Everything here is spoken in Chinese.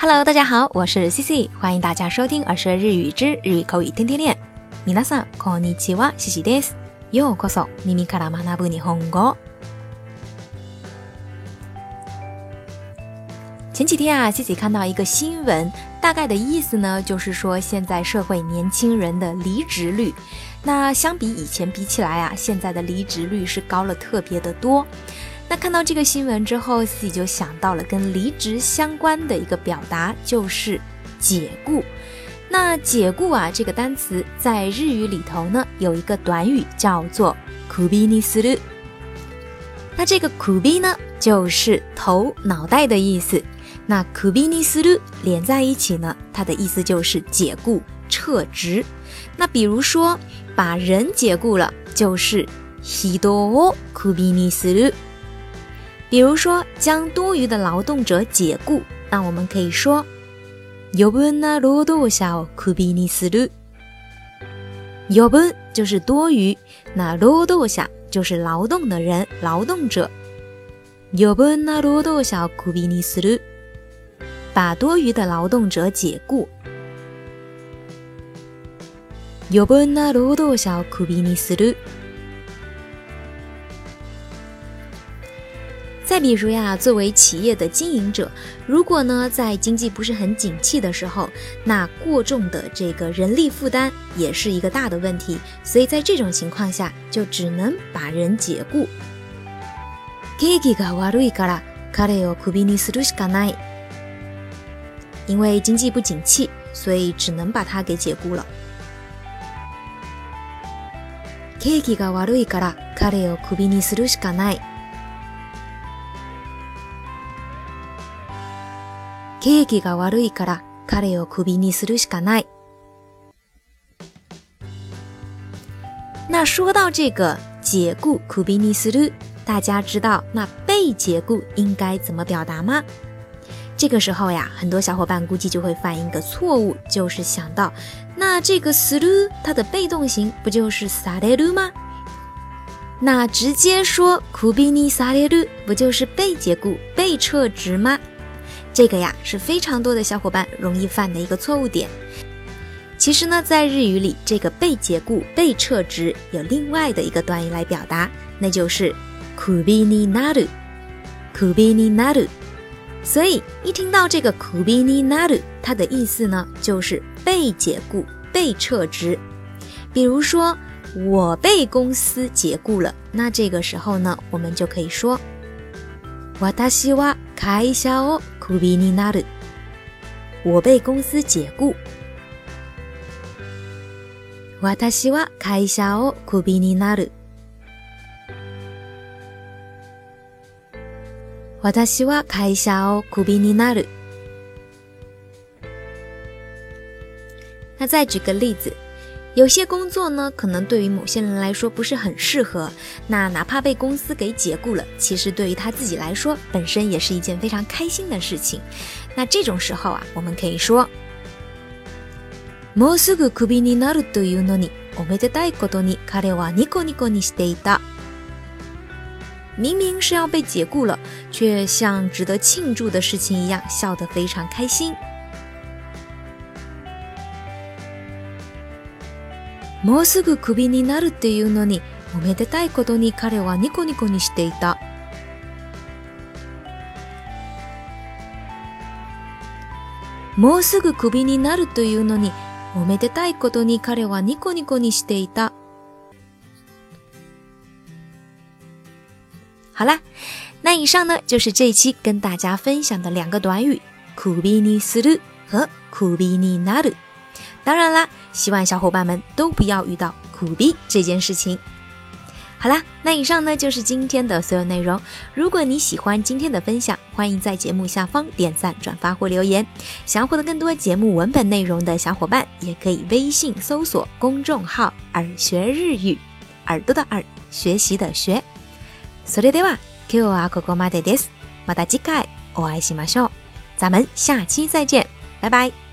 Hello，大家好，我是 C C，欢迎大家收听《耳说日语之日语口语天天练》。皆さんこんにちは、C C です。ようこそ耳から学ぶ日本語。前几天啊，C C 看到一个新闻，大概的意思呢，就是说现在社会年轻人的离职率，那相比以前比起来啊，现在的离职率是高了特别的多。 那看到这个新闻之后，自己就想到了跟离职相关的一个表达，就是解雇。那解雇啊，这个单词在日语里头呢，有一个短语叫做 kubi ni suru。那这个 kubi 呢，就是头脑袋的意思。那 kubi ni suru 连在一起呢，它的意思就是解雇、撤职。那比如说把人解雇了，就是人をクビにする。 比如说，将多余的劳动者解雇，那我们可以说余分な労働者をクビにする。余分就是多余，那労働者就是劳动的人、劳动者。余分な労働者をクビにする，把多余的劳动者解雇。余分な労働者をクビにする。 再比如呀，作为企业的经营者，如果呢在经济不是很景气的时候，那过重的这个人力负担也是一个大的问题，所以在这种情况下，就只能把人解雇。因为经济不景气，所以只能把他给解雇了。経济が悪いから彼をクビにするしかない。 那说到这个解雇クビにする，大家知道那被解雇应该怎么表达吗？这个时候呀，很多小伙伴估计就会犯一个错误，就是想到那这个する它的被动型不就是される吗？那直接说クビにされる不就是被解雇、被撤职吗？ 这个呀是非常多的小伙伴容易犯的一个错误点。其实呢，在日语里，这个被解雇、被撤职有另外的一个短语来表达，那就是“クビになる”。クビになる。所以一听到这个“クビになる”，它的意思呢就是被解雇、被撤职。比如说，我被公司解雇了，那这个时候呢，我们就可以说。 私は会社をクビになる。我被公司解雇。私は会社をクビになる。私は会社をクビになる。那再举个例子。 有些工作呢，可能对于某些人来说不是很适合。那哪怕被公司给解雇了，其实对于他自己来说，本身也是一件非常开心的事情。那这种时候啊，我们可以说：もうすぐクビになるというのに、おめでたいことに彼はニコニコにしていた。明明是要被解雇了，却像值得庆祝的事情一样，笑得非常开心。 もうすぐクビになるっていうのに、おめでたいことに彼はニコニコにしていた。もうすぐクビになるというのに、おめでたいことに彼はニコニコにしていた。好啦，那以上呢就是这一期跟大家分享的两个短语：クビにする和クビになる。当然啦，希望小伙伴们都不要遇到苦逼这件事情。好啦，那以上呢就是今天的所有内容。如果你喜欢今天的分享，欢迎在节目下方点赞、转发或留言。想要获得更多节目文本内容的小伙伴，也可以微信搜索公众号“耳学日语”，耳朵的耳，学习的学。それでは今日はここまでです。また次回お会いしましょう。咱们下期再见，拜拜。